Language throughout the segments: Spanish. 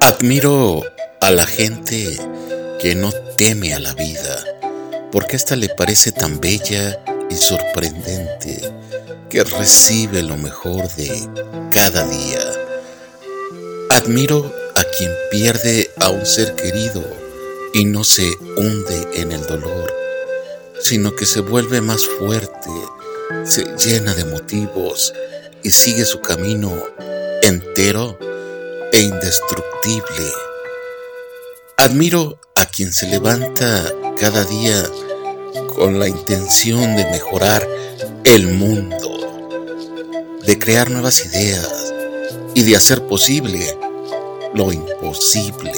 Admiro a la gente que no teme a la vida, porque ésta le parece tan bella y sorprendente que recibe lo mejor de cada día. Admiro a quien pierde a un ser querido y no se hunde en el dolor, sino que se vuelve más fuerte, se llena de motivos y sigue su camino entero e indestructible. Admiro a quien se levanta cada día con la intención de mejorar el mundo, de crear nuevas ideas y de hacer posible lo imposible.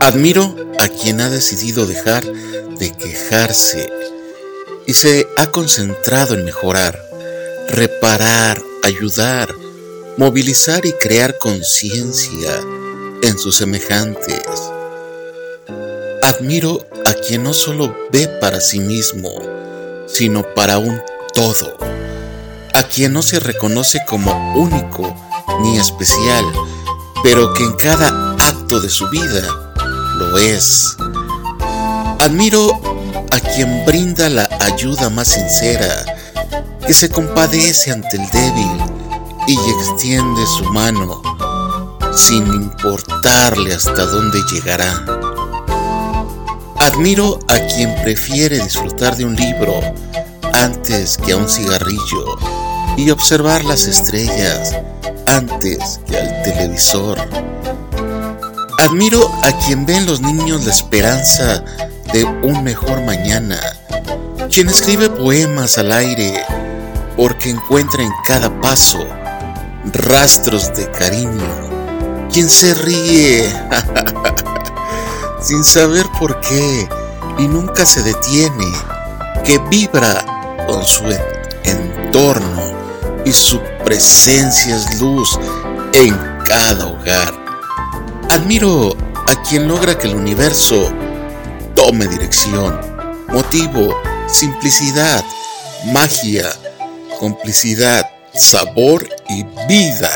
Admiro a quien ha decidido dejar de quejarse se ha concentrado en mejorar, reparar, ayudar, movilizar y crear conciencia en sus semejantes. Admiro a quien no solo ve para sí mismo, sino para un todo, a quien no se reconoce como único ni especial, pero que en cada acto de su vida lo es. Admiro a quien brinda la ayuda más sincera, que se compadece ante el débil y extiende su mano sin importarle hasta dónde llegará. Admiro a quien prefiere disfrutar de un libro antes que a un cigarrillo y observar las estrellas antes que al televisor. Admiro a quien ve en los niños la esperanza de un mejor mañana, quien escribe poemas al aire porque encuentra en cada paso rastros de cariño, quien se ríe sin saber por qué y nunca se detiene, que vibra con su entorno y su presencia es luz en cada hogar. Admiro a quien logra que el universo tome dirección, motivo, simplicidad, magia, complicidad, sabor y vida.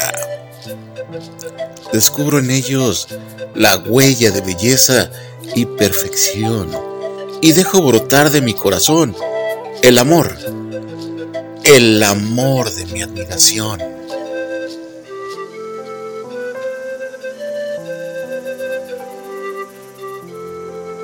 Descubro en ellos la huella de belleza y perfección y dejo brotar de mi corazón el amor, el amor de mi admiración.